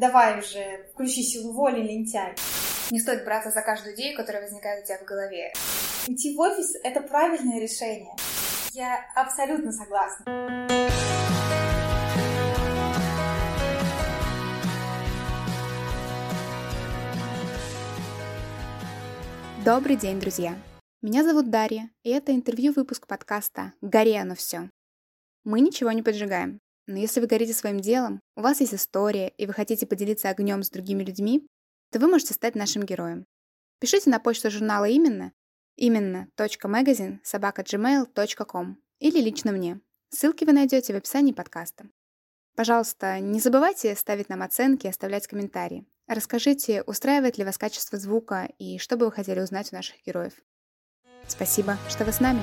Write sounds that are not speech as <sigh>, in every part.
Давай уже, включи силу воли, лентяй. Не стоит браться за каждую идею, которая возникает у тебя в голове. Уйти в офис — это правильное решение. Я абсолютно согласна. Добрый день, друзья! Меня зовут Дарья, и это интервью-выпуск подкаста «Гори оно все». Мы ничего не поджигаем, но если вы горите своим делом, у вас есть история, и вы хотите поделиться огнем с другими людьми, то вы можете стать нашим героем. Пишите на почту журнала «Именно» собака.gmail.com или лично мне. Ссылки вы найдете в описании подкаста. Пожалуйста, не забывайте ставить нам оценки и оставлять комментарии. Расскажите, устраивает ли вас качество звука и что бы вы хотели узнать у наших героев. Спасибо, что вы с нами.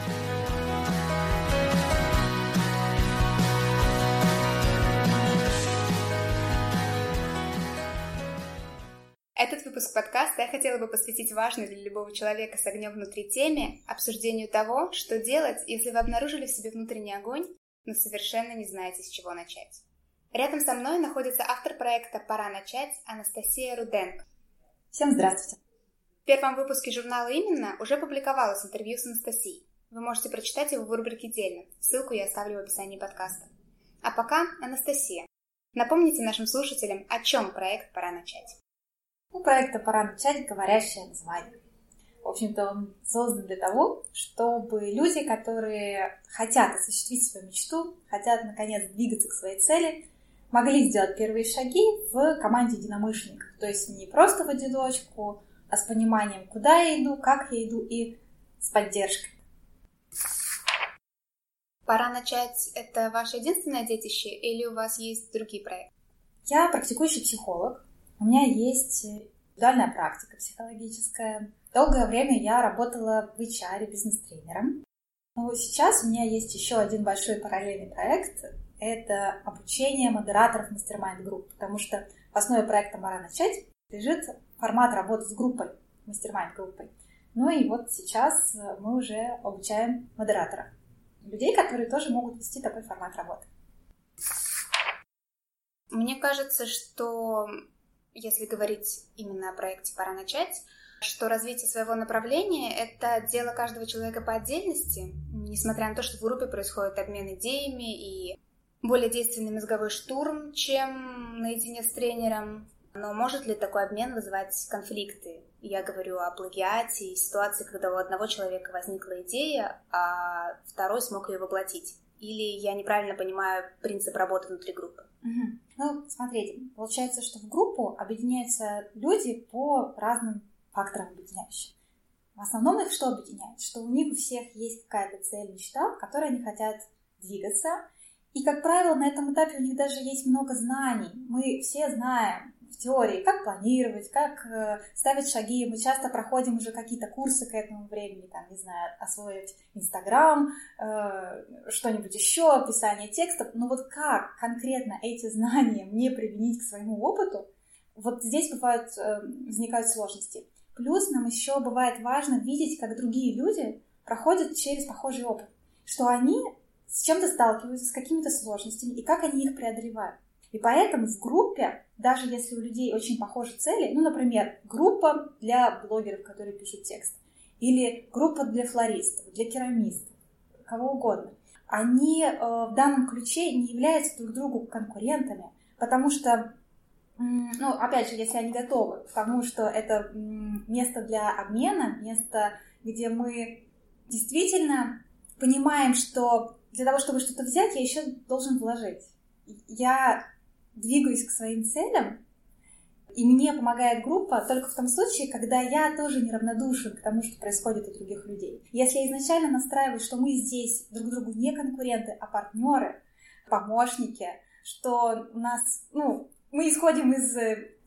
Этот выпуск подкаста я хотела бы посвятить важной для любого человека с огнем внутри теме обсуждению того, что делать, если вы обнаружили в себе внутренний огонь, но совершенно не знаете, с чего начать. Рядом со мной находится автор проекта «Пора начать» Анастасия Руденко. Всем здравствуйте. В первом выпуске журнала «Именно» уже публиковалось интервью с Анастасией. Вы можете прочитать его в рубрике «Дельно». Ссылку я оставлю в описании подкаста. А пока Анастасия. Напомните нашим слушателям, о чем проект «Пора начать». У проекта «Пора начать» говорящее название. В общем-то, он создан для того, чтобы люди, которые хотят осуществить свою мечту, хотят, наконец, двигаться к своей цели, могли сделать первые шаги в команде единомышленников. То есть не просто в одиночку, а с пониманием, куда я иду, как я иду и с поддержкой. Пора начать. Это ваше единственное детище или у вас есть другие проекты? Я практикующий психолог, у меня есть индивидуальная практика психологическая. Долгое время я работала в HR бизнес-тренером. Но сейчас у меня есть еще один большой параллельный проект. Это обучение модераторов mastermind групп, потому что в основе проекта «Пора начать» лежит формат работы с группой, mastermind группой. Ну и вот сейчас мы уже обучаем модераторов. Людей, которые тоже могут вести такой формат работы. Мне кажется, что если говорить именно о проекте «Пора начать», что развитие своего направления — это дело каждого человека по отдельности, несмотря на то, что в группе происходит обмен идеями и более действенный мозговой штурм, чем наедине с тренером. Но может ли такой обмен вызывать конфликты? Я говорю о плагиате и ситуации, когда у одного человека возникла идея, а второй смог ее воплотить. Или я неправильно понимаю принцип работы внутри группы? Угу. Ну, смотрите, получается, что в группу объединяются люди по разным факторам объединяющим. В основном их что объединяет? Что у них у всех есть какая-то цель, мечта, в которой они хотят двигаться. И, как правило, на этом этапе у них даже есть много знаний. Мы все знаем, в теории, как планировать, как э, ставить шаги. Мы часто проходим уже какие-то курсы к этому времени, там, не знаю, освоить Инстаграм, э, что-нибудь еще, описание текстов. Но вот как конкретно эти знания мне применить к своему опыту, вот здесь бывают, э, возникают сложности. Плюс нам еще бывает важно видеть, как другие люди проходят через похожий опыт, что они с чем-то сталкиваются, с какими-то сложностями, и как они их преодолевают. И поэтому в группе, даже если у людей очень похожи цели, ну, например, группа для блогеров, которые пишут текст, или группа для флористов, для керамистов, кого угодно, они э, в данном ключе не являются друг другу конкурентами, потому что, ну, опять же, если они готовы к тому, что это место для обмена, место, где мы действительно понимаем, что для того, чтобы что-то взять, я еще должен вложить. Я двигаюсь к своим целям, и мне помогает группа только в том случае, когда я тоже неравнодушен к тому, что происходит у других людей. Если я изначально настраиваю, что мы здесь друг другу не конкуренты, а партнеры, помощники, что у нас, ну, мы исходим из,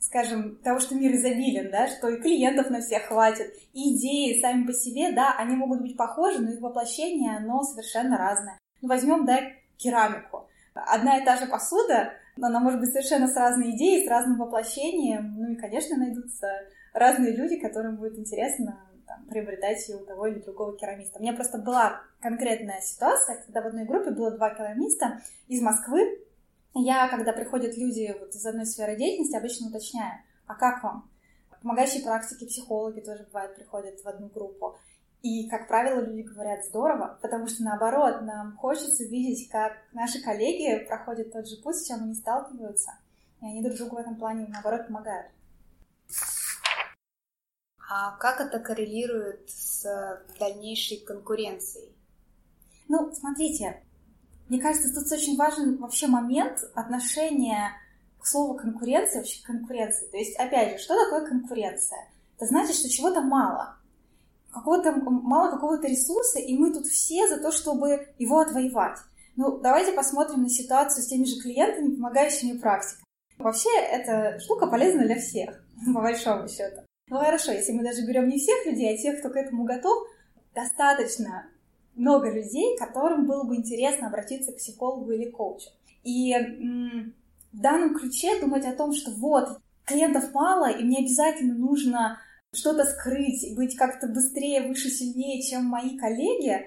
скажем, того, что мир изобилен, да, что и клиентов на всех хватит, и идеи сами по себе, да, они могут быть похожи, но их воплощение, оно совершенно разное. Ну, возьмем, да, керамику. Одна и та же посуда, она может быть совершенно с разной идеей, с разным воплощением. Ну и, конечно, найдутся разные люди, которым будет интересно там, приобретать ее у того или другого керамиста. У меня просто была конкретная ситуация, когда в одной группе было два керамиста из Москвы, Я, когда приходят люди вот из одной сферы деятельности, обычно уточняю, а как вам? Помогающие практики, психологи тоже бывают, приходят в одну группу. И, как правило, люди говорят здорово, потому что наоборот, нам хочется видеть, как наши коллеги проходят тот же путь, с чем они сталкиваются, и они друг другу в этом плане, наоборот, помогают. А как это коррелирует с дальнейшей конкуренцией? Ну, смотрите, мне кажется, тут очень важен вообще момент отношения к слову конкуренция, вообще конкуренции. То есть, опять же, что такое конкуренция? Это значит, что чего-то мало. Какого-то, мало какого-то ресурса, и мы тут все за то, чтобы его отвоевать. Ну, давайте посмотрим на ситуацию с теми же клиентами, помогающими практикам. Вообще, эта штука полезна для всех, <laughs> по большому счету. Ну хорошо, если мы даже берем не всех людей, а тех, кто к этому готов, достаточно много людей, которым было бы интересно обратиться к психологу или коучу. И м- в данном ключе думать о том, что вот, клиентов мало, и мне обязательно нужно что-то скрыть, быть как-то быстрее, выше, сильнее, чем мои коллеги,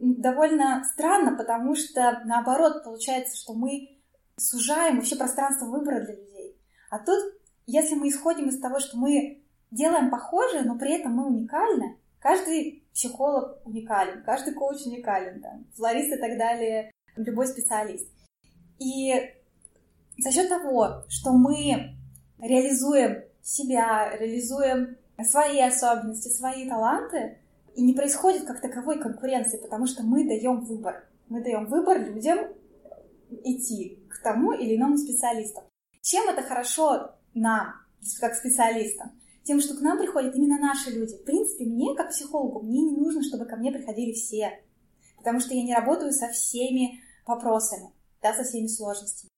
довольно странно, потому что наоборот получается, что мы сужаем вообще пространство выбора для людей. А тут, если мы исходим из того, что мы делаем похожее, но при этом мы уникальны. Каждый психолог уникален, каждый коуч уникален, там, флорист и так далее, любой специалист. И за счет того, что мы реализуем себя, реализуем свои особенности, свои таланты, и не происходит как таковой конкуренции, потому что мы даем выбор. Мы даем выбор людям идти к тому или иному специалисту. Чем это хорошо нам, как специалистам? тем, что к нам приходят именно наши люди. В принципе, мне, как психологу, мне не нужно, чтобы ко мне приходили все, потому что я не работаю со всеми вопросами, да, со всеми сложностями.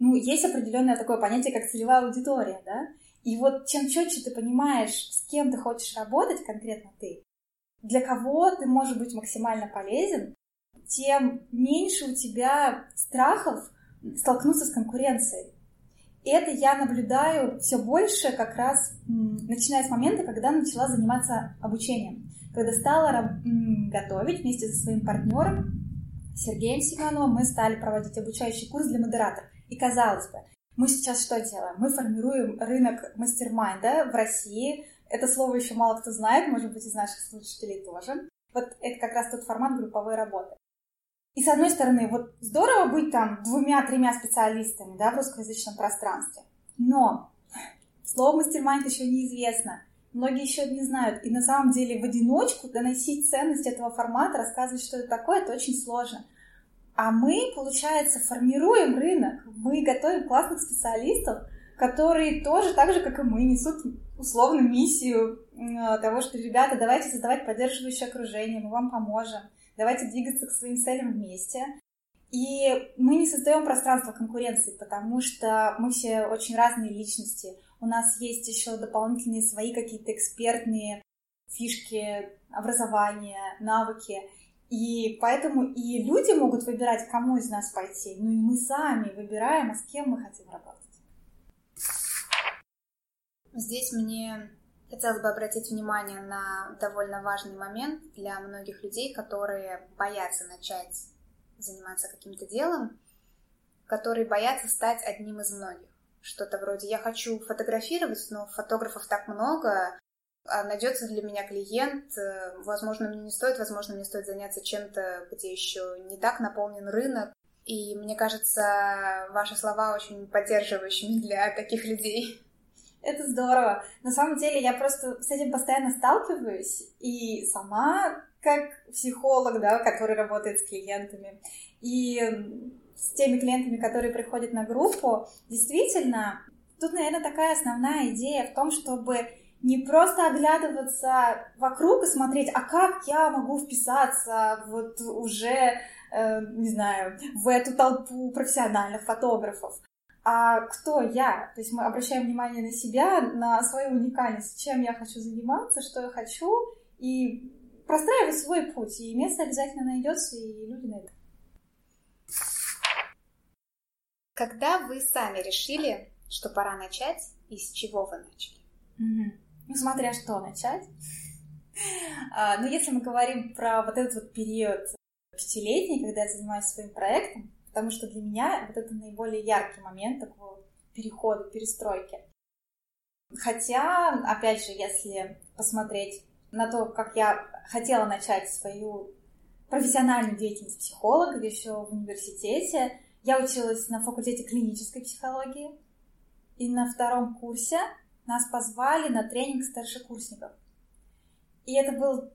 Ну, есть определенное такое понятие, как целевая аудитория, да, и вот чем четче ты понимаешь, с кем ты хочешь работать, конкретно ты, для кого ты можешь быть максимально полезен, тем меньше у тебя страхов столкнуться с конкуренцией. И это я наблюдаю все больше как раз начиная с момента, когда начала заниматься обучением. Когда стала готовить вместе со своим партнером Сергеем Семеновым, мы стали проводить обучающий курс для модераторов. И казалось бы, мы сейчас что делаем? Мы формируем рынок мастер-майнда в России. Это слово еще мало кто знает, может быть, из наших слушателей тоже. Вот это как раз тот формат групповой работы. И с одной стороны, вот здорово быть там двумя-тремя специалистами, да, в русскоязычном пространстве. Но слово мастер-майнд еще неизвестно. Многие еще не знают. И на самом деле в одиночку доносить ценность этого формата, рассказывать, что это такое, это очень сложно. А мы, получается, формируем рынок. Мы готовим классных специалистов, которые тоже так же, как и мы, несут условно миссию того, что, ребята, давайте создавать поддерживающее окружение, мы вам поможем давайте двигаться к своим целям вместе. И мы не создаем пространство конкуренции, потому что мы все очень разные личности. У нас есть еще дополнительные свои какие-то экспертные фишки, образования, навыки. И поэтому и люди могут выбирать, кому из нас пойти. Ну и мы сами выбираем, а с кем мы хотим работать. Здесь мне Хотелось бы обратить внимание на довольно важный момент для многих людей, которые боятся начать заниматься каким-то делом, которые боятся стать одним из многих. Что-то вроде «я хочу фотографировать, но фотографов так много, а найдется для меня клиент, возможно, мне не стоит, возможно, мне стоит заняться чем-то, где еще не так наполнен рынок». И мне кажется, ваши слова очень поддерживающими для таких людей. <laughs> Это здорово. На самом деле я просто с этим постоянно сталкиваюсь, и сама как психолог, да, который работает с клиентами, и с теми клиентами, которые приходят на группу, действительно, тут, наверное, такая основная идея в том, чтобы не просто оглядываться вокруг и смотреть, а как я могу вписаться вот уже, э, не знаю, в эту толпу профессиональных фотографов, а кто я? То есть мы обращаем внимание на себя, на свою уникальность, чем я хочу заниматься, что я хочу, и простраивать свой путь. И место обязательно найдется, и люди найдут. Когда вы сами решили, что пора начать, и с чего вы начали? Угу. Ну, смотря что начать. а, ну, если мы говорим про вот этот вот период пятилетний, когда я занимаюсь своим проектом, потому что для меня вот это наиболее яркий момент такого перехода, перестройки. Хотя, опять же, если посмотреть на то, как я хотела начать свою профессиональную деятельность психолога еще в университете, я училась на факультете клинической психологии, и на втором курсе нас позвали на тренинг старшекурсников. И это был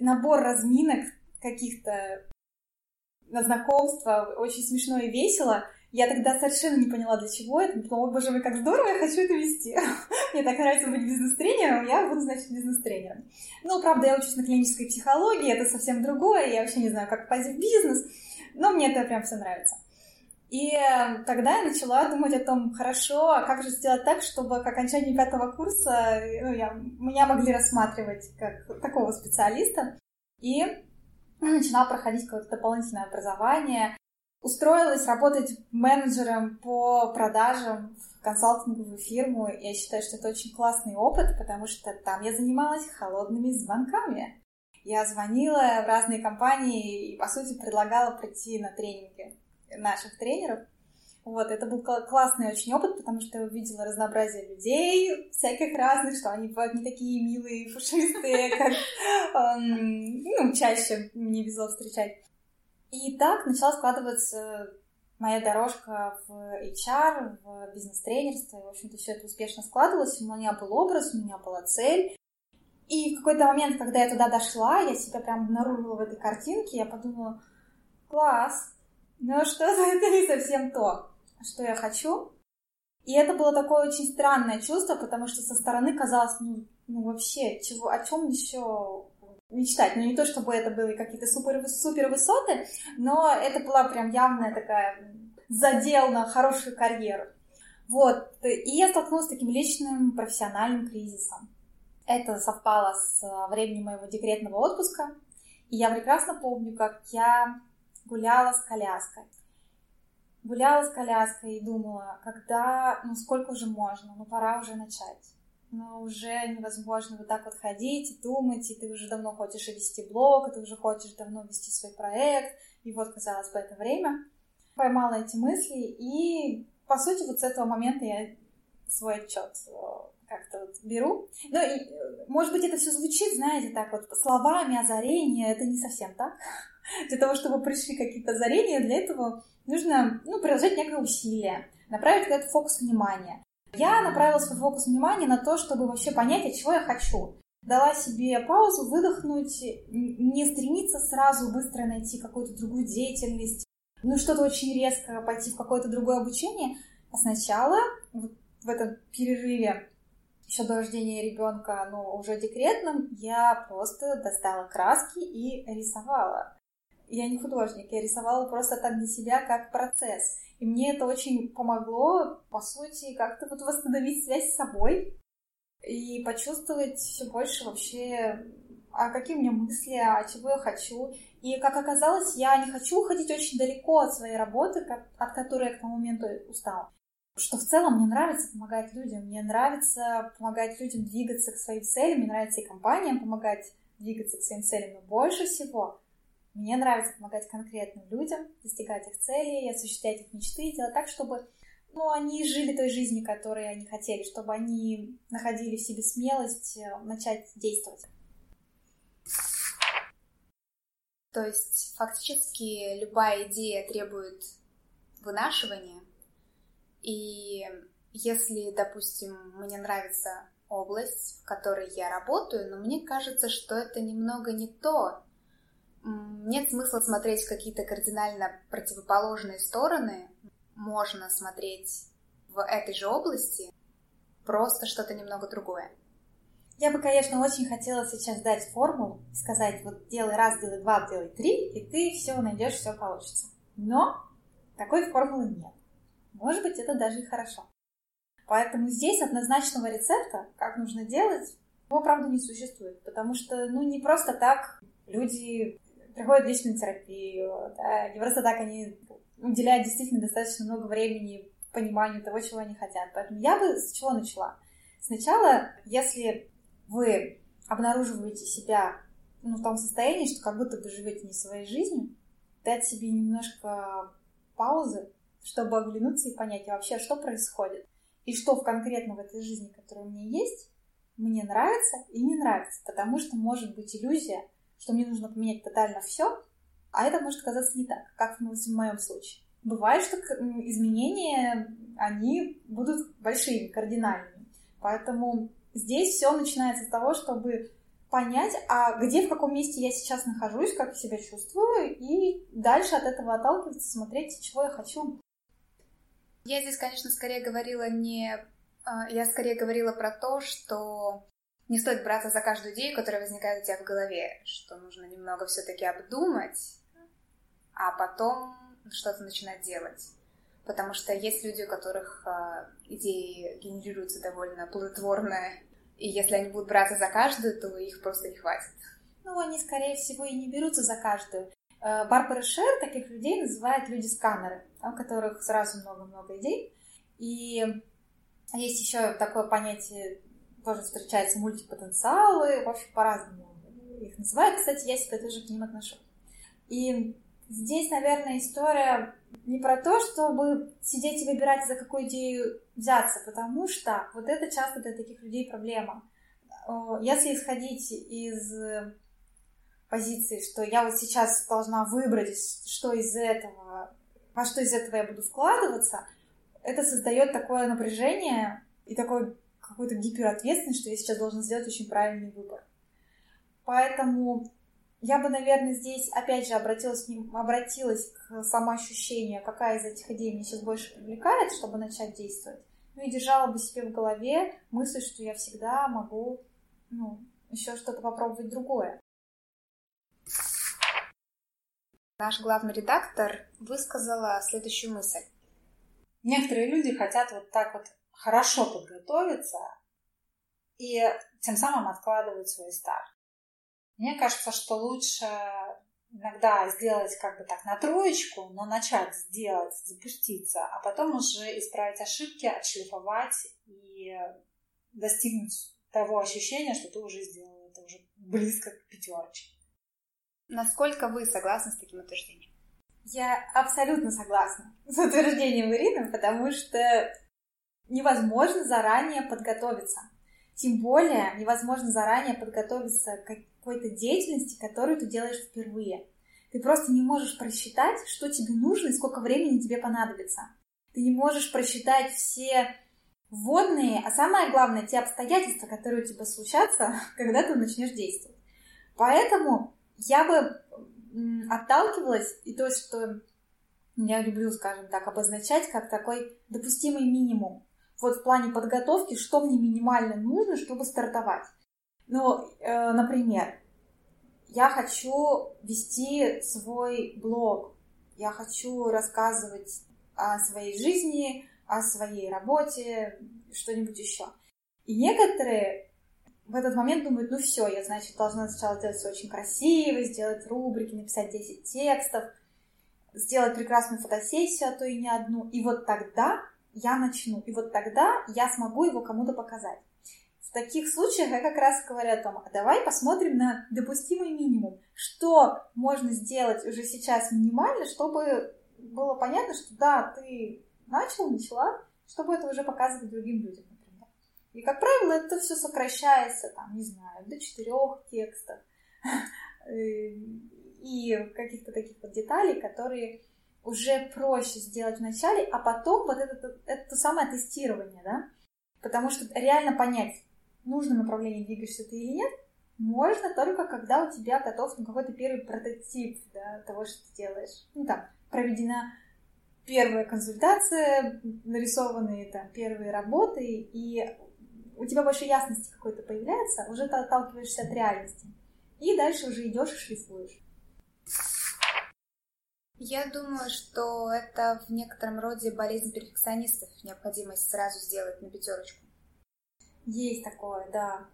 набор разминок каких-то на знакомство, очень смешно и весело. Я тогда совершенно не поняла, для чего это. Думала, боже мой, как здорово, я хочу это вести. <laughs> Мне так нравится быть бизнес-тренером, я буду, значит, бизнес-тренером. Ну, правда, я учусь на клинической психологии, это совсем другое, я вообще не знаю, как попасть в бизнес, но мне это прям все нравится. И э, тогда я начала думать о том, хорошо, а как же сделать так, чтобы к окончанию пятого курса ну, я, меня могли рассматривать как такого специалиста. И начинала проходить какое-то дополнительное образование. Устроилась работать менеджером по продажам в консалтинговую фирму. Я считаю, что это очень классный опыт, потому что там я занималась холодными звонками. Я звонила в разные компании и, по сути, предлагала прийти на тренинги наших тренеров. Вот, это был классный очень опыт, потому что я увидела разнообразие людей, всяких разных, что они бывают не такие милые, пушистые, <laughs> как ну, чаще мне везло встречать. И так начала складываться моя дорожка в HR, в бизнес-тренерство. И, в общем-то, все это успешно складывалось. У меня был образ, у меня была цель. И в какой-то момент, когда я туда дошла, я себя прям обнаружила в этой картинке, я подумала, класс, но что-то это не совсем то, что я хочу. И это было такое очень странное чувство, потому что со стороны казалось, ну, ну вообще, чего, о чем еще мечтать. Ну, не то, чтобы это были какие-то супер, супер высоты, но это была прям явная такая задел на хорошую карьеру. Вот. И я столкнулась с таким личным профессиональным кризисом. Это совпало с временем моего декретного отпуска. И я прекрасно помню, как я гуляла с коляской. Гуляла с коляской и думала, когда, ну сколько уже можно, ну пора уже начать. Но уже невозможно вот так вот ходить и думать, и ты уже давно хочешь вести блог, и ты уже хочешь давно вести свой проект, и вот, казалось бы, это время. Поймала эти мысли, и, по сути, вот с этого момента я свой отчет э, как-то вот беру. Ну, и, может быть, это все звучит, знаете, так вот словами озарение, это не совсем так. Для того, чтобы пришли какие-то озарения, для этого нужно ну, приложить некое усилие, направить этот фокус внимания. Я направила свой фокус внимания на то, чтобы вообще понять, от чего я хочу. Дала себе паузу, выдохнуть, не стремиться сразу быстро найти какую-то другую деятельность, ну что-то очень резко пойти в какое-то другое обучение, а сначала вот в этом перерыве еще до рождения ребенка, но уже декретном, я просто достала краски и рисовала я не художник, я рисовала просто так для себя, как процесс. И мне это очень помогло, по сути, как-то вот восстановить связь с собой и почувствовать все больше вообще, а какие у меня мысли, а чего я хочу. И, как оказалось, я не хочу уходить очень далеко от своей работы, от которой я к тому моменту устала. Что в целом мне нравится помогать людям, мне нравится помогать людям двигаться к своим целям, мне нравится и компаниям помогать двигаться к своим целям, но больше всего мне нравится помогать конкретным людям, достигать их целей, осуществлять их мечты, делать так, чтобы ну, они жили той жизнью, которой они хотели, чтобы они находили в себе смелость э, начать действовать. То есть фактически любая идея требует вынашивания. И если, допустим, мне нравится область, в которой я работаю, но мне кажется, что это немного не то, нет смысла смотреть в какие-то кардинально противоположные стороны. Можно смотреть в этой же области, просто что-то немного другое. Я бы, конечно, очень хотела сейчас дать формулу, сказать, вот делай раз, делай два, делай три, и ты все найдешь, все получится. Но такой формулы нет. Может быть, это даже и хорошо. Поэтому здесь однозначного рецепта, как нужно делать, его, правда, не существует. Потому что, ну, не просто так люди приходят в личную терапию, да, просто так они уделяют действительно достаточно много времени пониманию того, чего они хотят. Поэтому я бы с чего начала? Сначала, если вы обнаруживаете себя ну, в том состоянии, что как будто бы живете не своей жизнью, дать себе немножко паузы, чтобы оглянуться и понять вообще, что происходит. И что в конкретно в этой жизни, которая у меня есть, мне нравится и не нравится. Потому что может быть иллюзия, что мне нужно поменять тотально все, а это может казаться не так, как в моем случае. Бывает, что изменения, они будут большими, кардинальными. Поэтому здесь все начинается с того, чтобы понять, а где, в каком месте я сейчас нахожусь, как я себя чувствую, и дальше от этого отталкиваться, смотреть, чего я хочу. Я здесь, конечно, скорее говорила не... А, я скорее говорила про то, что не стоит браться за каждую идею, которая возникает у тебя в голове, что нужно немного все-таки обдумать, а потом что-то начинать делать. Потому что есть люди, у которых э, идеи генерируются довольно плодотворно, и если они будут браться за каждую, то их просто не хватит. Ну, они, скорее всего, и не берутся за каждую. Э, Барбара Шер таких людей называет люди-сканеры, у которых сразу много-много идей. И есть еще такое понятие, тоже встречается мультипотенциалы, в общем, по-разному их называют. Кстати, я себя тоже к ним отношу. И Здесь, наверное, история не про то, чтобы сидеть и выбирать, за какую идею взяться, потому что вот это часто для таких людей проблема. Если исходить из позиции, что я вот сейчас должна выбрать, что из этого, во что из этого я буду вкладываться, это создает такое напряжение и такой какой-то гиперответственность, что я сейчас должна сделать очень правильный выбор. Поэтому я бы, наверное, здесь опять же обратилась, обратилась к самоощущению, какая из этих идей меня сейчас больше привлекает, чтобы начать действовать. Ну и держала бы себе в голове мысль, что я всегда могу ну, еще что-то попробовать другое. Наш главный редактор высказала следующую мысль. Некоторые люди хотят вот так вот хорошо подготовиться и тем самым откладывают свой старт. Мне кажется, что лучше иногда сделать как бы так на троечку, но начать сделать, запуститься, а потом уже исправить ошибки, отшлифовать и достигнуть того ощущения, что ты уже сделал это уже близко к пятерочке. Насколько вы согласны с таким утверждением? Я абсолютно согласна с утверждением Ирины, потому что невозможно заранее подготовиться. Тем более невозможно заранее подготовиться к какой-то деятельности, которую ты делаешь впервые. Ты просто не можешь просчитать, что тебе нужно и сколько времени тебе понадобится. Ты не можешь просчитать все вводные, а самое главное, те обстоятельства, которые у тебя случатся, <laughs> когда ты начнешь действовать. Поэтому я бы отталкивалась, и то, что я люблю, скажем так, обозначать как такой допустимый минимум. Вот в плане подготовки, что мне минимально нужно, чтобы стартовать. Ну, э, например, я хочу вести свой блог, я хочу рассказывать о своей жизни, о своей работе, что-нибудь еще. И некоторые в этот момент думают, ну все, я, значит, должна сначала сделать все очень красиво, сделать рубрики, написать 10 текстов, сделать прекрасную фотосессию, а то и не одну. И вот тогда я начну, и вот тогда я смогу его кому-то показать. В таких случаях я как раз говорю о том, а давай посмотрим на допустимый минимум. Что можно сделать уже сейчас минимально, чтобы было понятно, что да, ты начал, начала, чтобы это уже показывать другим людям, например. И, как правило, это все сокращается, там, не знаю, до четырех текстов <laughs> и каких-то таких вот деталей, которые уже проще сделать вначале, а потом вот это, это, это самое тестирование, да, потому что реально понять, нужном направлении двигаешься ты или нет, можно только когда у тебя готов ну, какой-то первый прототип да, того, что ты делаешь. Ну, там, проведена первая консультация, нарисованные там первые работы, и у тебя больше ясности какой-то появляется, уже ты отталкиваешься от реальности. И дальше уже идешь и шлифуешь. Я думаю, что это в некотором роде болезнь перфекционистов, необходимость сразу сделать на пятерочку. Есть такое, да.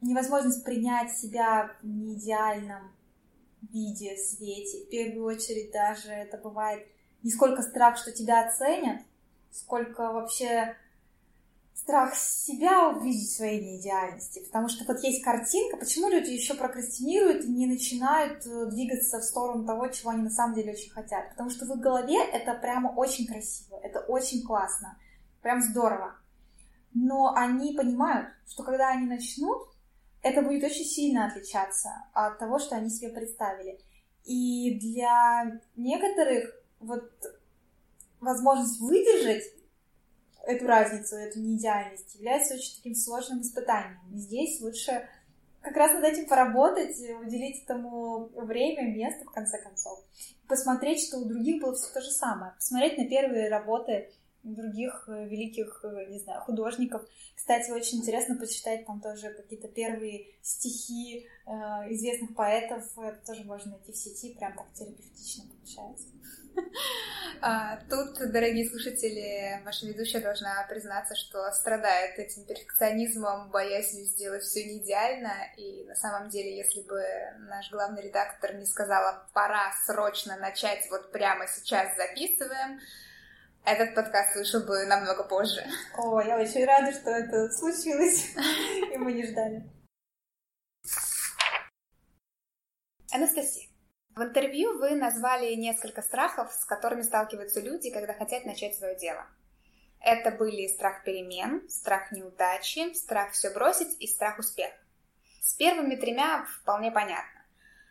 Невозможность принять себя в неидеальном виде, свете. В первую очередь даже это бывает не сколько страх, что тебя оценят, сколько вообще страх себя увидеть своей неидеальности, потому что вот есть картинка, почему люди еще прокрастинируют и не начинают э, двигаться в сторону того, чего они на самом деле очень хотят, потому что в их голове это прямо очень красиво, это очень классно, прям здорово, но они понимают, что когда они начнут, это будет очень сильно отличаться от того, что они себе представили. И для некоторых вот возможность выдержать эту разницу, эту неидеальность является очень таким сложным испытанием. И здесь лучше как раз над этим поработать, уделить этому время, место, в конце концов. Посмотреть, что у других было все то же самое. Посмотреть на первые работы других э, великих, э, не знаю, художников. Кстати, очень интересно почитать там тоже какие-то первые стихи э, известных поэтов. Это тоже можно найти в сети, прям так терапевтично получается. <laughs> А, тут, дорогие слушатели, ваша ведущая должна признаться, что страдает этим перфекционизмом, боясь сделать все не идеально. И на самом деле, если бы наш главный редактор не сказала, пора срочно начать, вот прямо сейчас записываем, этот подкаст вышел бы намного позже. О, я очень рада, что это случилось, и мы не ждали. Анастасия, в интервью вы назвали несколько страхов, с которыми сталкиваются люди, когда хотят начать свое дело. Это были страх перемен, страх неудачи, страх все бросить и страх успеха. С первыми тремя вполне понятно.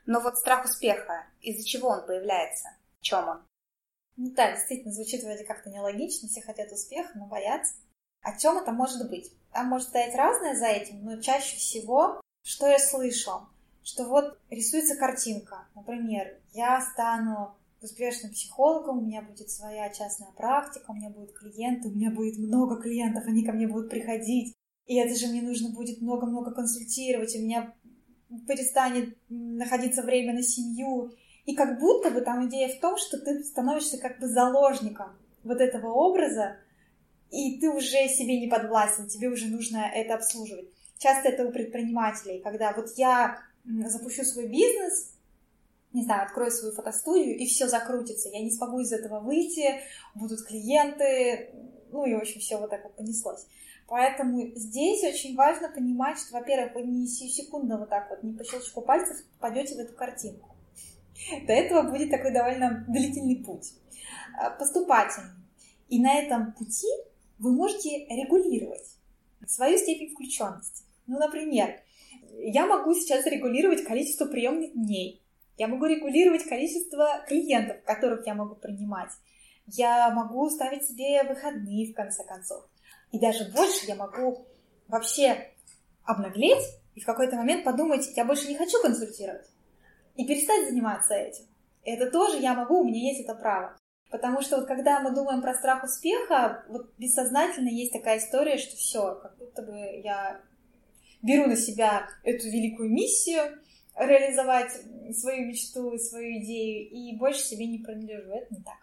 Но вот страх успеха, из-за чего он появляется? В чем он? Ну да, действительно, звучит вроде как-то нелогично, все хотят успеха, но боятся. О чем это может быть? Там может стоять разное за этим, но чаще всего, что я слышу, что вот рисуется картинка. Например, я стану успешным психологом, у меня будет своя частная практика, у меня будут клиенты, у меня будет много клиентов, они ко мне будут приходить. И это же мне нужно будет много-много консультировать, у меня перестанет находиться время на семью. И как будто бы там идея в том, что ты становишься как бы заложником вот этого образа, и ты уже себе не подвластен, тебе уже нужно это обслуживать. Часто это у предпринимателей, когда вот я запущу свой бизнес, не знаю, открою свою фотостудию, и все закрутится. Я не смогу из этого выйти, будут клиенты, ну и, в общем, все вот так вот понеслось. Поэтому здесь очень важно понимать, что, во-первых, вы не секунду вот так вот, не по щелчку пальцев попадете в эту картинку. До этого будет такой довольно длительный путь, а, поступательный. И на этом пути вы можете регулировать свою степень включенности. Ну, например, я могу сейчас регулировать количество приемных дней, я могу регулировать количество клиентов, которых я могу принимать, я могу ставить себе выходные, в конце концов. И даже больше я могу вообще обнаглеть и в какой-то момент подумать, я больше не хочу консультировать и перестать заниматься этим. Это тоже я могу, у меня есть это право. Потому что вот когда мы думаем про страх успеха, вот бессознательно есть такая история, что все, как будто бы я беру на себя эту великую миссию, реализовать свою мечту, свою идею, и больше себе не принадлежу. Это не так.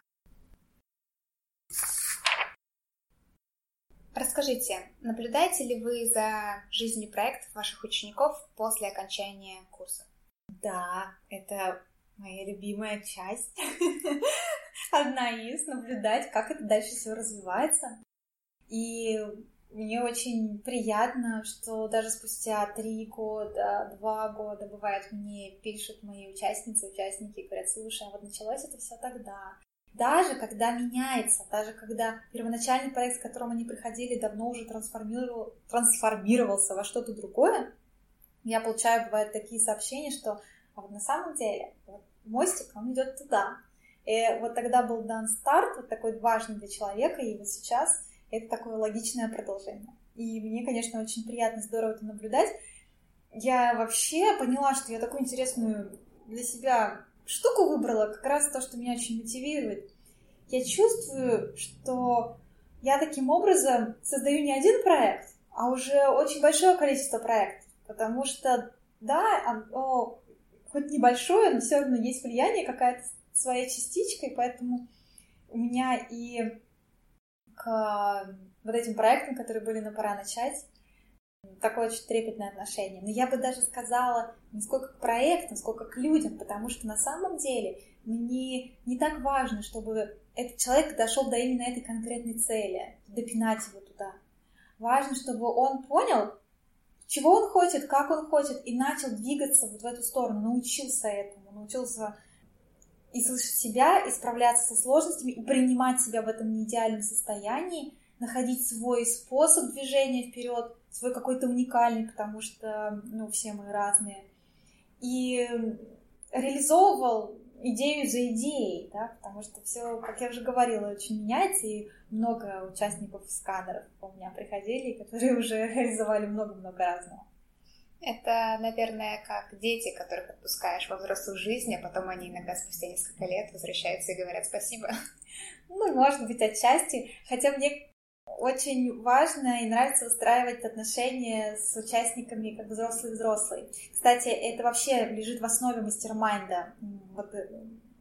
Расскажите, наблюдаете ли вы за жизнью проектов ваших учеников после окончания курса? Да, это моя любимая часть. <laughs> Одна из наблюдать, как это дальше все развивается. И мне очень приятно, что даже спустя три года, два года, бывает, мне пишут мои участницы, участники, говорят, слушай, а вот началось это все тогда. Даже когда меняется, даже когда первоначальный проект, к которому они приходили, давно уже трансформировал, трансформировался во что-то другое, я получаю, бывают такие сообщения, что а вот на самом деле вот, мостик, он идет туда. И вот тогда был дан старт, вот такой важный для человека, и вот сейчас это такое логичное продолжение. И мне, конечно, очень приятно, здорово это наблюдать. Я вообще поняла, что я такую интересную для себя штуку выбрала, как раз то, что меня очень мотивирует. Я чувствую, что я таким образом создаю не один проект, а уже очень большое количество проектов. Потому что, да, оно хоть небольшое, но все равно есть влияние, какая-то своя частичка, и поэтому у меня и к вот этим проектам, которые были на «Пора начать», такое очень трепетное отношение. Но я бы даже сказала не сколько к проектам, сколько к людям, потому что на самом деле мне не так важно, чтобы этот человек дошел до именно этой конкретной цели, допинать его туда. важно, чтобы он понял, чего он хочет, как он хочет, и начал двигаться вот в эту сторону, научился этому, научился и слышать себя, и справляться со сложностями, и принимать себя в этом неидеальном состоянии, находить свой способ движения вперед, свой какой-то уникальный, потому что, ну, все мы разные. И реализовывал идею за идеей, да, потому что все, как я уже говорила, очень меняется, и много участников сканеров у меня приходили, которые уже <laughs> реализовали много-много разного. Это, наверное, как дети, которых отпускаешь во взрослую жизнь, а потом они иногда спустя несколько лет возвращаются и говорят спасибо. <laughs> Ну, может быть, отчасти. Хотя мне очень важно и нравится устраивать отношения с участниками как взрослый-взрослый. Кстати, это вообще лежит в основе мастер-майнда, вот, э,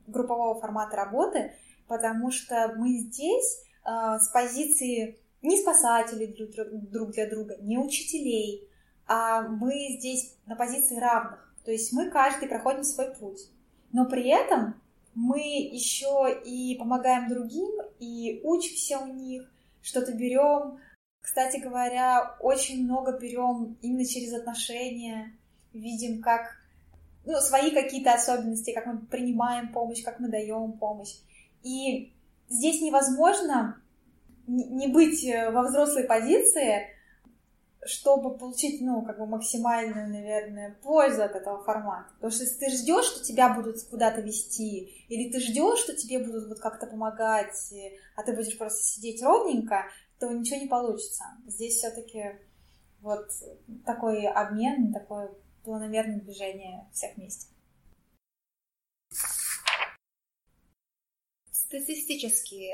группового формата работы, потому что мы здесь э, с позиции не спасателей друг, друг для друга, не учителей, мы здесь на позиции равных. То есть мы каждый проходим свой путь. Но при этом мы еще и помогаем другим, и учимся у них, что-то берем. Кстати говоря, очень много берем именно через отношения, видим, как ну, свои какие-то особенности, как мы принимаем помощь, как мы даем помощь. И здесь невозможно не быть э, во взрослой позиции, чтобы получить, ну, как бы максимальную, наверное, пользу от этого формата. Потому что если ты ждешь, что тебя будут куда-то вести, или ты ждешь, что тебе будут вот как-то помогать, а ты будешь просто сидеть ровненько, то ничего не получится. Здесь все-таки вот такой обмен, такое планомерное движение всех вместе. Статистически,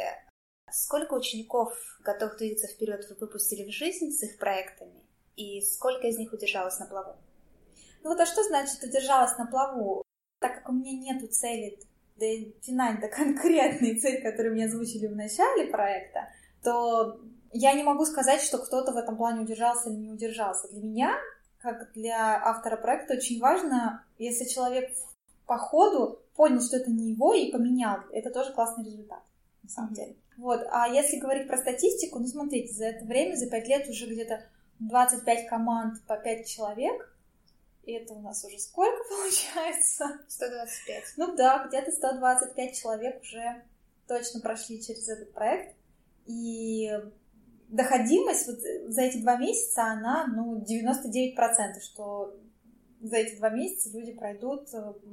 сколько учеников готовых двигаться вперед вы выпустили в жизнь с их проектами? И сколько из них удержалось на плаву? Ну вот а что значит удержалась на плаву? Так как у меня нету цели, да и финально <laughs> конкретной цели, которую мне озвучили в начале проекта, то я не могу сказать, что кто-то в этом плане удержался или не удержался. Для меня, как для автора проекта, очень важно, если человек по ходу понял, что это не его, и поменял, это тоже классный результат, на самом деле. Вот. А если говорить про статистику, ну смотрите, за это время, за пять лет уже где-то 25 команд по 5 человек. И это у нас уже сколько <laughs> получается? 125. Ну да, где-то 125 человек уже точно прошли через этот проект. И доходимость вот за эти два месяца, она, ну, 99%, что за эти два месяца люди пройдут,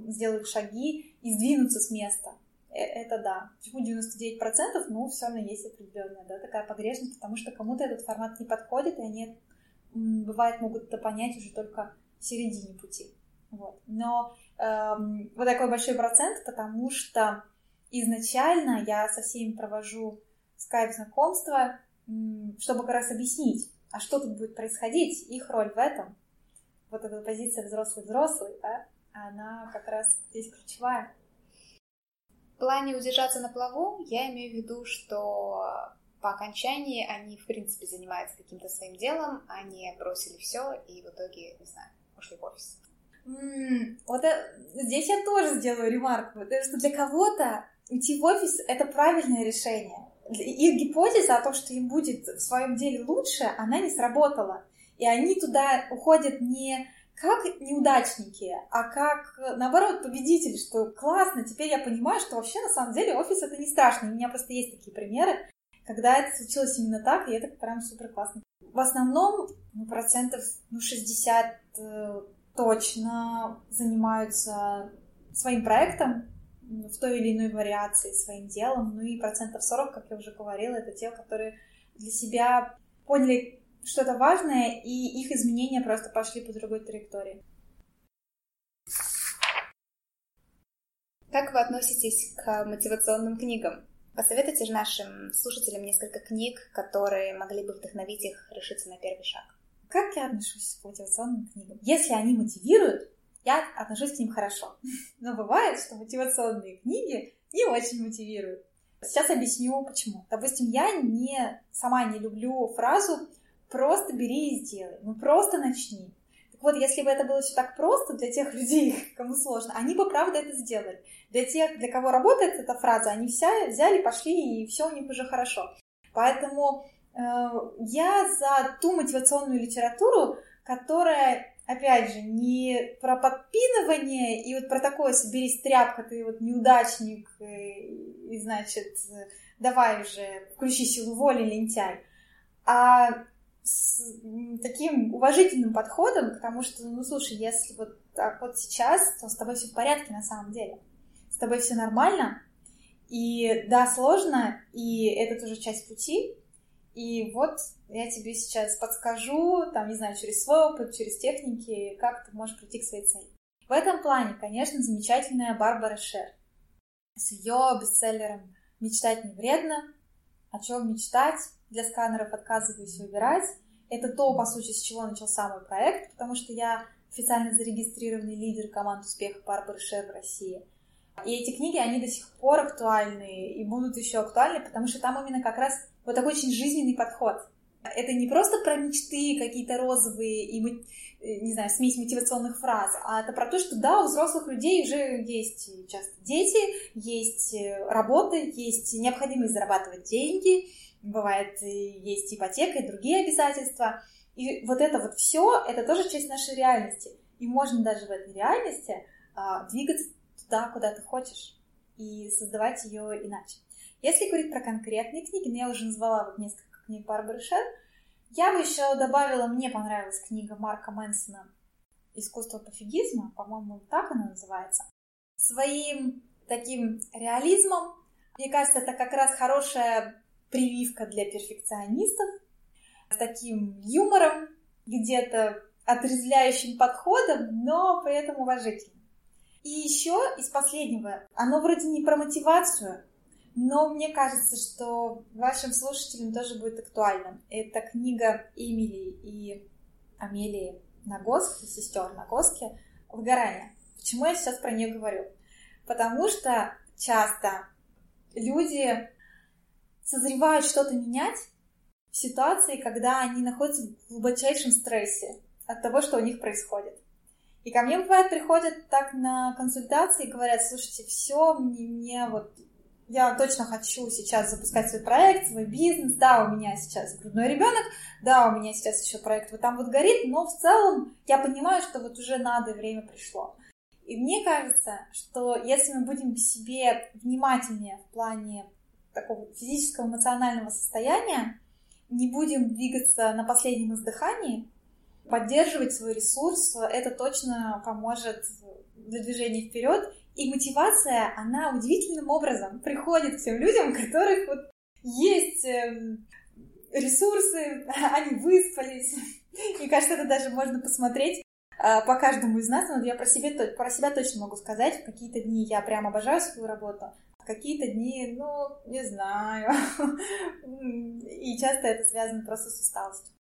сделают шаги и сдвинутся с места. Э, это да. Почему 99%? Ну, все равно есть определенная, да, такая погрешность, потому что кому-то этот формат не подходит, и они бывает, могут это понять уже только в середине пути. Вот. Но эм, вот такой большой процент, потому что изначально я со всеми провожу скайп-знакомства, чтобы как раз объяснить, а что тут будет происходить, их роль в этом. Вот эта позиция взрослый-взрослый, да, она как раз здесь ключевая. В плане удержаться на плаву я имею в виду, что по окончании они, в принципе, занимаются каким-то своим делом, они бросили все и в итоге, не знаю, ушли в офис. Mm, вот это, здесь я тоже сделаю ремарку, что для кого-то уйти в офис — это правильное решение. Их гипотеза о том, что им будет в своем деле лучше, она не сработала. И они туда уходят не как неудачники, а как, наоборот, победители, что классно, теперь я понимаю, что вообще на самом деле офис это не страшно. У меня просто есть такие примеры, когда это случилось именно так, и это прям супер классно. В основном ну, процентов ну, 60 э, точно занимаются своим проектом в той или иной вариации, своим делом. Ну и процентов 40, как я уже говорила, это те, которые для себя поняли что-то важное, и их изменения просто пошли по другой траектории. Как вы относитесь к мотивационным книгам? Посоветуйте же нашим слушателям несколько книг, которые могли бы вдохновить их решиться на первый шаг. Как я отношусь к мотивационным книгам? Если они мотивируют, я отношусь к ним хорошо. <laughs> Но бывает, что мотивационные книги не очень мотивируют. Сейчас объясню, почему. Допустим, я не, сама не люблю фразу «просто бери и сделай», ну просто начни. Вот, если бы это было все так просто для тех людей, <laughs> кому сложно, они бы правда это сделали. Для тех, для кого работает эта фраза, они вся взяли, пошли, и все у них уже хорошо. Поэтому э, я за ту мотивационную литературу, которая, опять же, не про подпинывание и вот про такое «соберись, тряпка, ты вот неудачник, и, э, и значит, давай уже, включи силу воли, лентяй», а с таким уважительным подходом, потому что, ну, слушай, если вот так вот сейчас, то с тобой все в порядке на самом деле. С тобой все нормально, и да, сложно, и это тоже часть пути. И вот я тебе сейчас подскажу, там, не знаю, через свой опыт, через техники, как ты можешь прийти к своей цели. В этом плане, конечно, замечательная Барбара Шер с ее бестселлером «Мечтать не вредно», о чем мечтать, для сканеров отказываюсь выбирать. Это то, по сути, с чего начался мой проект, потому что я официально зарегистрированный лидер команд успеха Барбары Шер в России – и эти книги, они до сих пор актуальны и будут еще актуальны, потому что там именно как раз вот такой очень жизненный подход. Это не просто про мечты какие-то розовые и, э, не знаю, смесь мотивационных фраз, а это про то, что да, у взрослых людей уже есть часто дети, есть э, работа, есть необходимость зарабатывать деньги, бывает есть ипотека и другие обязательства. И вот это вот все, это тоже часть нашей реальности. И можно даже в этой реальности а, двигаться туда, куда ты хочешь, и создавать ее иначе. Если говорить про конкретные книги, ну я уже назвала вот несколько книг Барбары Шер, я бы еще добавила, мне понравилась книга Марка Мэнсона «Искусство пофигизма», по-моему, так она называется. Своим таким реализмом, мне кажется, это как раз хорошая прививка для перфекционистов, с таким юмором, где-то отрезвляющим подходом, но при этом уважительным. И еще из последнего, оно вроде не про мотивацию, но мне кажется, что вашим слушателям тоже будет актуально. Это книга Эмили и Амелии Нагоски, сестер Нагоски «Выгорание». Почему я сейчас про нее говорю? Потому что часто люди созревают что-то менять в ситуации, когда они находятся в глубочайшем стрессе от того, что у них происходит. И ко мне, бывает, приходят так на консультации и говорят, слушайте, все, мне, мне вот я точно хочу сейчас запускать свой проект, свой бизнес. Да, у меня сейчас грудной ребенок, да, у меня сейчас еще проект вот там вот горит, но в целом я понимаю, что вот уже надо, время пришло. И мне кажется, что если мы будем к себе внимательнее в плане такого физического, эмоционального состояния, не будем двигаться на последнем издыхании, поддерживать свой ресурс, это точно поможет для движения вперед. И мотивация, она удивительным образом приходит к тем людям, у которых вот есть эм, ресурсы, <laughs> они выспались. <laughs> Мне кажется, это даже можно посмотреть а, по каждому из нас. Но я про себя, про себя точно могу сказать. В какие-то дни я прям обожаю свою работу, какие-то дни, ну, не знаю. <laughs> И часто это связано просто с усталостью.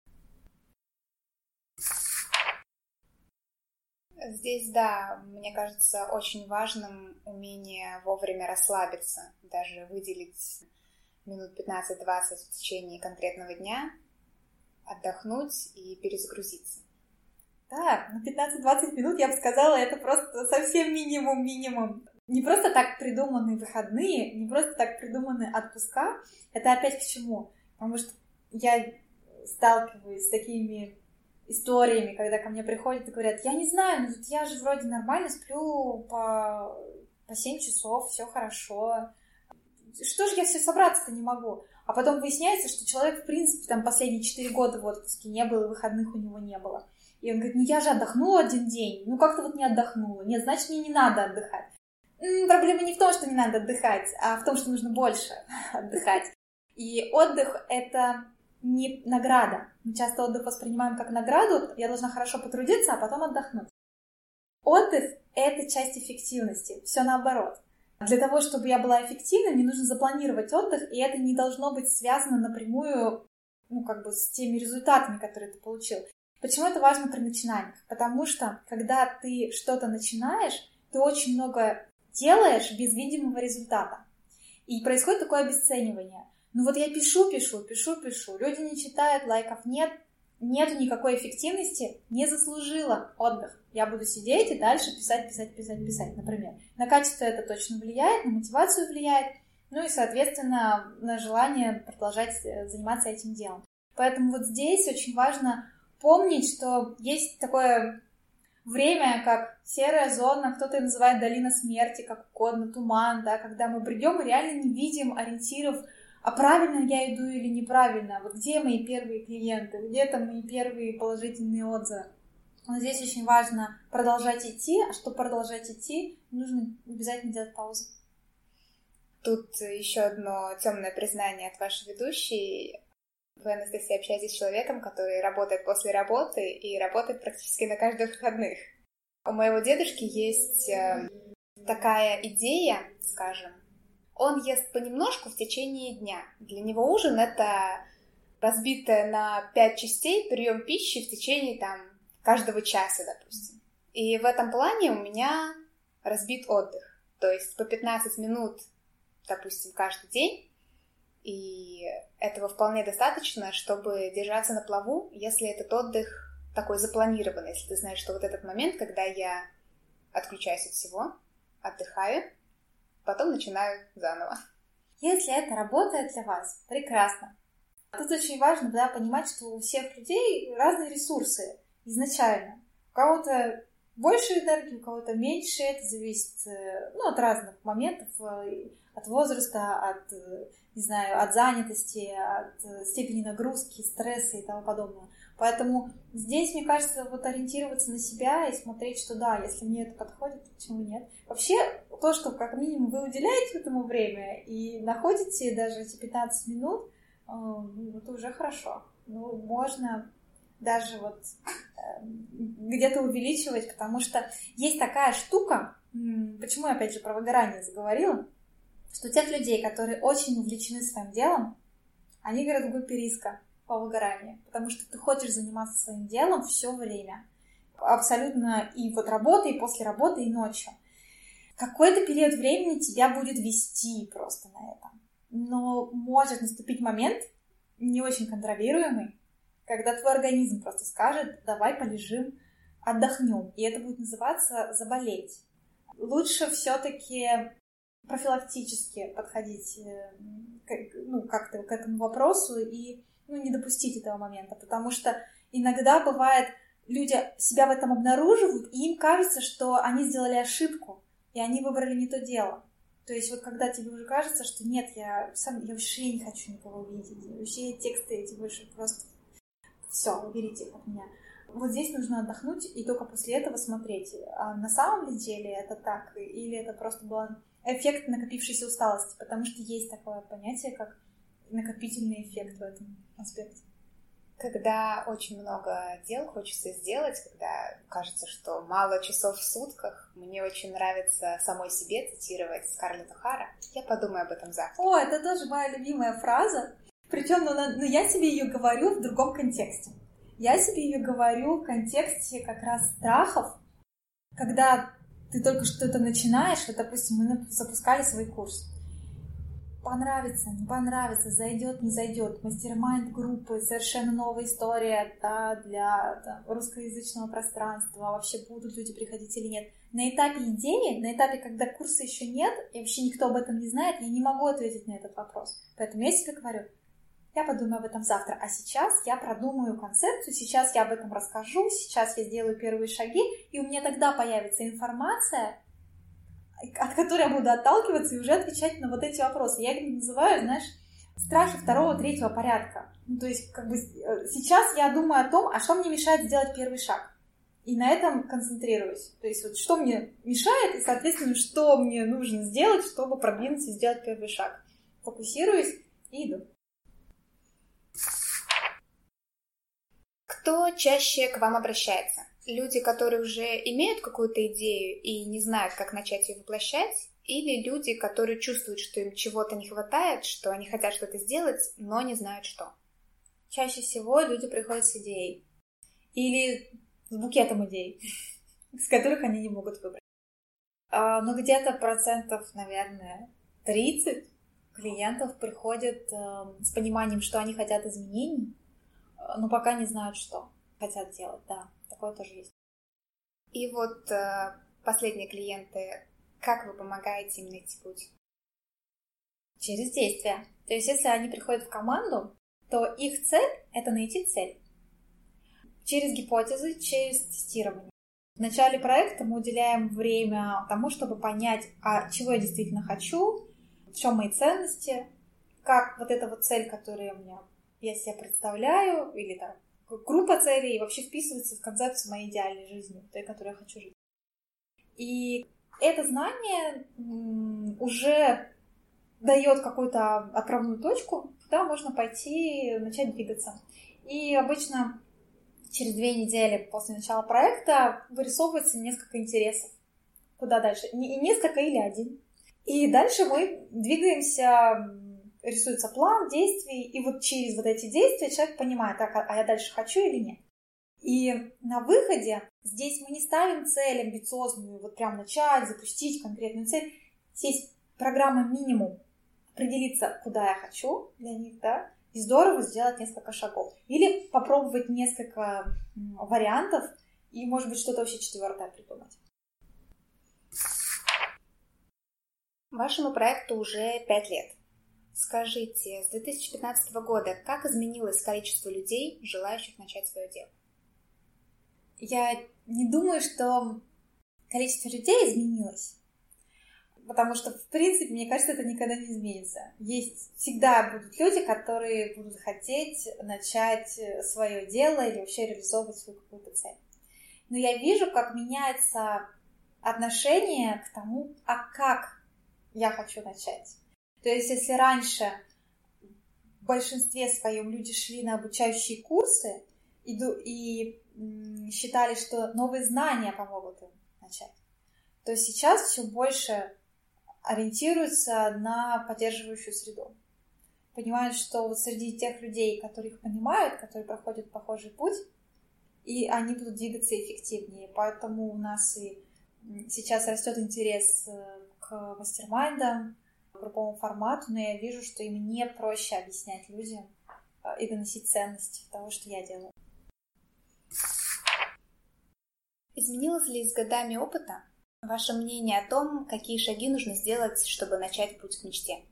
Здесь, да, мне кажется, очень важным умение вовремя расслабиться, даже выделить минут 15-20 в течение конкретного дня, отдохнуть и перезагрузиться. Да, на 15-20 минут, я бы сказала, это просто совсем минимум-минимум. Не просто так придуманы выходные, не просто так придуманы отпуска. Это опять к чему? Потому что я сталкиваюсь с такими историями, когда ко мне приходят и говорят, я не знаю, ну я же вроде нормально сплю по, по 7 часов, все хорошо. Что же я все собраться-то не могу? А потом выясняется, что человек, в принципе, там последние 4 года в отпуске не был, и выходных у него не было. И он говорит, ну я же отдохнула один день, ну как-то вот не отдохнула. Нет, значит, мне не надо отдыхать. Проблема не в том, что не надо отдыхать, а в том, что нужно больше <laughs> отдыхать. И отдых — это не награда. Мы часто отдых воспринимаем как награду, я должна хорошо потрудиться, а потом отдохнуть. Отдых — это часть эффективности, все наоборот. Для того, чтобы я была эффективной, мне нужно запланировать отдых, и это не должно быть связано напрямую ну, как бы с теми результатами, которые ты получил. Почему это важно при начинаниях? Потому что, когда ты что-то начинаешь, ты очень много делаешь без видимого результата. И происходит такое обесценивание. Ну вот я пишу, пишу, пишу, пишу, люди не читают, лайков нет, нету никакой эффективности, не заслужила отдых. Я буду сидеть и дальше писать, писать, писать, писать, например. На качество это точно влияет, на мотивацию влияет, ну и, соответственно, на желание продолжать э, заниматься этим делом. Поэтому вот здесь очень важно помнить, что есть такое время, как серая зона, кто-то называет долина смерти, как угодно, туман, да, когда мы бредем и реально не видим ориентиров, а правильно я иду или неправильно, вот где мои первые клиенты, где там мои первые положительные отзывы. Но здесь очень важно продолжать идти, а чтобы продолжать идти, нужно обязательно делать паузу. Тут еще одно темное признание от вашей ведущей. Вы, Анастасия, общаетесь с человеком, который работает после работы и работает практически на каждых выходных. У моего дедушки есть э, такая идея, скажем, он ест понемножку в течение дня. Для него ужин — это разбитое на пять частей прием пищи в течение там каждого часа, допустим. И в этом плане у меня разбит отдых. То есть по 15 минут, допустим, каждый день, и этого вполне достаточно, чтобы держаться на плаву, если этот отдых такой запланированный, если ты знаешь, что вот этот момент, когда я отключаюсь от всего, отдыхаю, потом начинаю заново. Если это работает для вас, прекрасно. Тут очень важно да, понимать, что у всех людей разные ресурсы изначально. У кого-то больше энергии, у кого-то меньше. Это зависит э, ну, от разных моментов, э, от возраста, от не знаю, от занятости, от э, степени нагрузки, стресса и тому подобное. Поэтому здесь, мне кажется, вот ориентироваться на себя и смотреть, что да, если мне это подходит, почему нет. Вообще, то, что как минимум вы уделяете этому время и находите даже эти 15 минут, э, ну, это уже хорошо. Ну, можно даже вот э, где-то увеличивать, потому что есть такая штука, почему я опять же про выгорание заговорила, что тех людей, которые очень увлечены своим делом, они говорят в группе риска по выгоранию, потому что ты хочешь заниматься своим делом все время. Абсолютно и вот работы, и после работы, и ночью. Какой-то период времени тебя будет вести просто на этом. Но может наступить момент, не очень контролируемый, когда твой организм просто скажет, давай полежим, отдохнем. И это будет называться заболеть. Лучше все-таки профилактически подходить э, ну, как-то к этому вопросу и ну, не допустить этого момента, потому что иногда бывает, люди себя в этом обнаруживают, и им кажется, что они сделали ошибку, и они выбрали не то дело. То есть вот когда тебе уже кажется, что нет, я сам я вообще не хочу никого видеть, вообще тексты эти больше просто все, уберите от меня. Вот здесь нужно отдохнуть и только после этого смотреть, а на самом ли деле это так, или это просто было эффект накопившейся усталости, потому что есть такое понятие, как накопительный эффект в этом аспекте. Когда очень много дел хочется сделать, когда кажется, что мало часов в сутках, мне очень нравится самой себе цитировать Скарлетт О'Хара. Я подумаю об этом завтра. О, это тоже моя любимая фраза. Причем, ну, ну я себе ее говорю в другом контексте. Я себе ее говорю в контексте как раз страхов, когда ты только что-то начинаешь, вот, допустим, мы запускали свой курс. Понравится, не понравится, зайдет, не зайдет. Мастер-майнд группы, совершенно новая история да, для да, русскоязычного пространства. Вообще будут люди приходить или нет. На этапе идеи, на этапе, когда курса еще нет, и вообще никто об этом не знает, я не могу ответить на этот вопрос. Поэтому я себе говорю, я подумаю об этом завтра. А сейчас я продумаю концепцию, сейчас я об этом расскажу, сейчас я сделаю первые шаги, и у меня тогда появится информация, от которой я буду отталкиваться и уже отвечать на вот эти вопросы. Я их называю, знаешь, страхи второго, третьего порядка. Ну, то есть, как бы сейчас я думаю о том, а что мне мешает сделать первый шаг. И на этом концентрируюсь. То есть, вот что мне мешает, и, соответственно, что мне нужно сделать, чтобы продвинуться и сделать первый шаг. Фокусируюсь и иду. Кто чаще к вам обращается? Люди, которые уже имеют какую-то идею и не знают, как начать ее воплощать? Или люди, которые чувствуют, что им чего-то не хватает, что они хотят что-то сделать, но не знают что? Чаще всего люди приходят с идеей. Или с букетом идей, <laughs> с которых они не могут выбрать. А, ну, где-то процентов, наверное, 30 клиентов приходят э, с пониманием, что они хотят изменений, но пока не знают, что хотят делать. Да, такое тоже есть. И вот э, последние клиенты, как вы помогаете им найти путь? Через действие. То есть, если они приходят в команду, то их цель — это найти цель. Через гипотезы, через тестирование. В начале проекта мы уделяем время тому, чтобы понять, а чего я действительно хочу, в чем мои ценности, как вот эта вот цель, которую у меня, я себе представляю, или там группа целей вообще вписывается в концепцию моей идеальной жизни, той, которой я хочу жить. И это знание уже дает какую-то отправную точку, куда можно пойти начать двигаться. И обычно через две недели после начала проекта вырисовывается несколько интересов. Куда дальше? Несколько или один. И дальше мы двигаемся, рисуется план действий, и вот через вот эти действия человек понимает, так, а я дальше хочу или нет. И на выходе здесь мы не ставим цель амбициозную, вот прям начать, запустить конкретную цель. Здесь программа минимум, определиться, куда я хочу для них, да, и здорово сделать несколько шагов. Или попробовать несколько вариантов и, может быть, что-то вообще четвертое придумать. Вашему проекту уже пять лет. Скажите, с 2015 года как изменилось количество людей, желающих начать свое дело? Я не думаю, что количество людей изменилось потому что, в принципе, мне кажется, это никогда не изменится. Есть всегда будут люди, которые будут хотеть начать э, свое дело или вообще реализовывать свою какую-то цель. Но я вижу, как меняется отношение к тому, а как я хочу начать. То есть, если раньше в большинстве своем люди шли на обучающие курсы и, и считали, что новые знания помогут им начать, то сейчас все больше ориентируются на поддерживающую среду. Понимают, что вот среди тех людей, которые их понимают, которые проходят похожий путь, и они будут двигаться эффективнее. Поэтому у нас и сейчас растет интерес э, к мастер-майндам, групповому формату, но я вижу, что им не проще объяснять людям э, и доносить ценности того, что я делаю. Изменилось ли с годами опыта Ваше мнение о том, какие шаги нужно сделать, чтобы начать путь к мечте?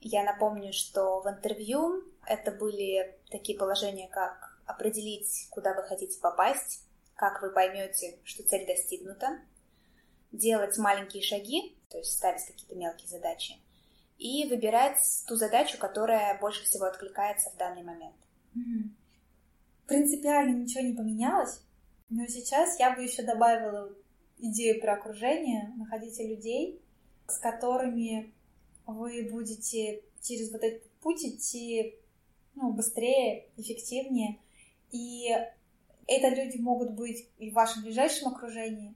Я напомню, что в интервью это были такие положения, как определить, куда вы хотите попасть, как вы поймете, что цель достигнута, делать маленькие шаги, то есть ставить какие-то мелкие задачи, и выбирать ту задачу, которая больше всего откликается в данный момент. Принципиально ничего не поменялось, но сейчас я бы еще добавила идею про окружение, находите людей, с которыми вы будете через вот этот путь идти ну, быстрее, эффективнее. И это люди могут быть и в вашем ближайшем окружении,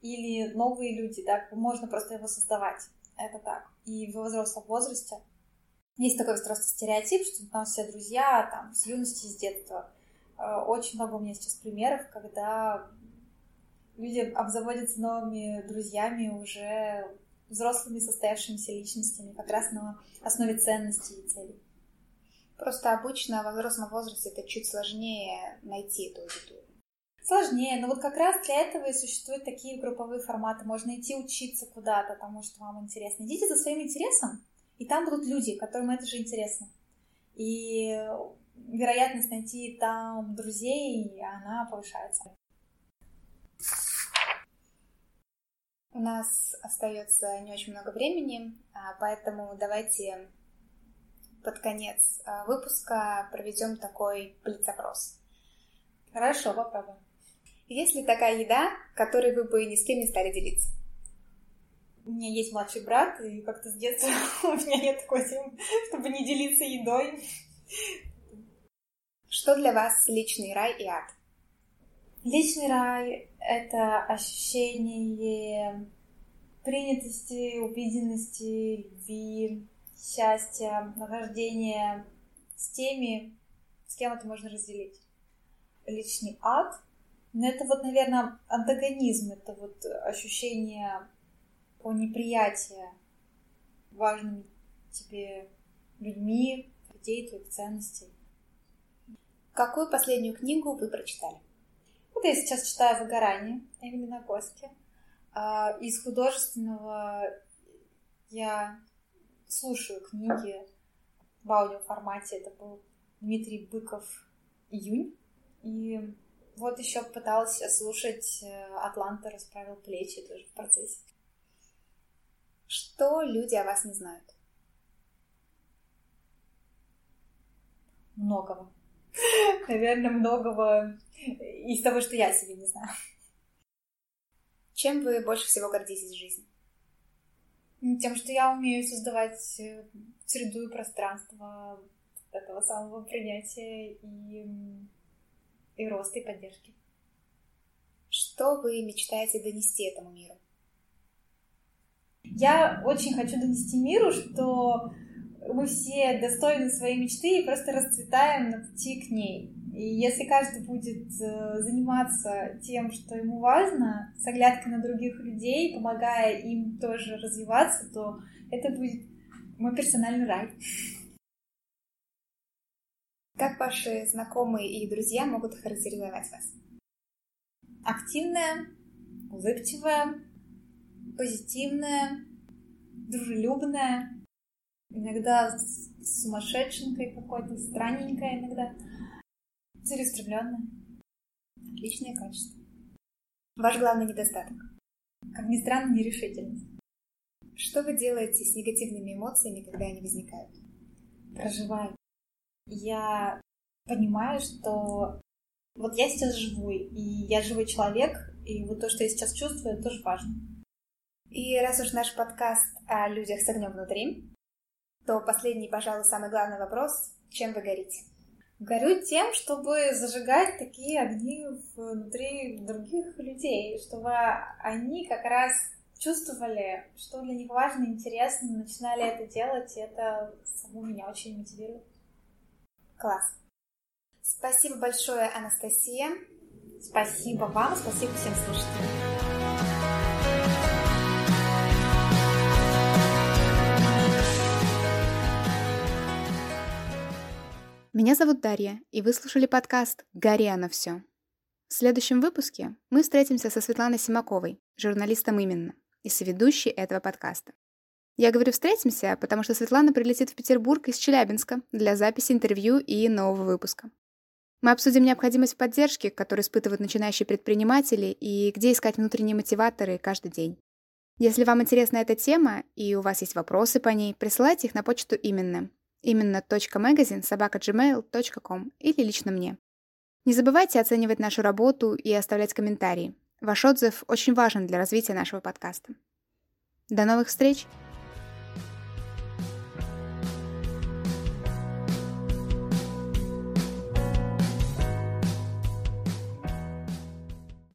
или новые люди, да, можно просто его создавать. Это так. И в взрослом возрасте есть такой просто стереотип, что у нас все друзья там с юности, с детства. Э, очень много у меня сейчас примеров, когда люди обзаводятся новыми друзьями уже взрослыми состоявшимися личностями, как раз на основе ценностей и целей. Просто обычно во взрослом возрасте это чуть сложнее найти эту аудиторию. Сложнее, но вот как раз для этого и существуют такие групповые форматы. Можно идти учиться куда-то тому, что вам интересно. Идите за своим интересом, и там будут люди, которым это же интересно. И вероятность найти там друзей, она повышается. У нас остается не очень много времени, а, поэтому давайте под конец а, выпуска проведем такой блиц-опрос. Хорошо, попробуем. Есть ли такая еда, которой вы бы ни с кем не стали делиться? У меня есть младший брат, и как-то с детства <laughs> у меня нет такой темы, чтобы не делиться едой. Что для вас личный рай и ад? Личный рай — это ощущение принятости, убеденности, любви, счастья, нахождения с теми, с кем это можно разделить. Личный ад — но это вот, наверное, антагонизм, это вот ощущение по неприятия важными тебе людьми, людей, твоих ценностей. Какую последнюю книгу вы прочитали? Вот я сейчас читаю «Выгорание» Эмили Нагоски. А, из художественного я слушаю книги в аудиоформате. Это был Дмитрий Быков «Июнь». И вот еще пыталась слушать э, «Атланта расправил плечи» тоже в процессе. Что люди о вас не знают? Многого. <laughs> Наверное, многого из того, что я себе не знаю. Чем вы больше всего гордитесь в жизни? Тем, что я умею создавать э, среду и пространство этого самого принятия и, и роста и поддержки. Что вы мечтаете донести этому миру? Я очень хочу донести миру, что мы все достойны своей мечты и просто расцветаем на пути к ней. И если каждый будет э, заниматься тем, что ему важно, с оглядкой на других людей, помогая им тоже развиваться, то это будет мой персональный рай. Как ваши знакомые и друзья могут характеризовать вас? Активная, улыбчивая, позитивная, дружелюбная, иногда сумасшедшенькой какой-то, странненькая иногда, целеустремленная. Отличное качество. Ваш главный недостаток? Как ни странно, нерешительность. Что вы делаете с негативными эмоциями, когда они возникают? Проживаю. Я понимаю, что вот я сейчас живой, и я живой человек, и вот то, что я сейчас чувствую, это тоже важно. И раз уж наш подкаст о людях с огнем внутри, то последний, пожалуй, самый главный вопрос – чем вы горите? Горю тем, чтобы зажигать такие огни внутри других людей, чтобы они как раз чувствовали, что для них важно, интересно, начинали это делать, и это саму меня очень мотивирует. Класс. Спасибо большое, Анастасия. Спасибо вам, спасибо всем слушателям. Меня зовут Дарья, и вы слушали подкаст «Гори оно все». В следующем выпуске мы встретимся со Светланой Симаковой, журналистом именно, и соведущей этого подкаста. Я говорю «встретимся», потому что Светлана прилетит в Петербург из Челябинска для записи интервью и нового выпуска. Мы обсудим необходимость поддержки, которую испытывают начинающие предприниматели, и где искать внутренние мотиваторы каждый день. Если вам интересна эта тема и у вас есть вопросы по ней, присылайте их на почту именно Именно .magazine или лично мне. Не забывайте оценивать нашу работу и оставлять комментарии. Ваш отзыв очень важен для развития нашего подкаста. До новых встреч!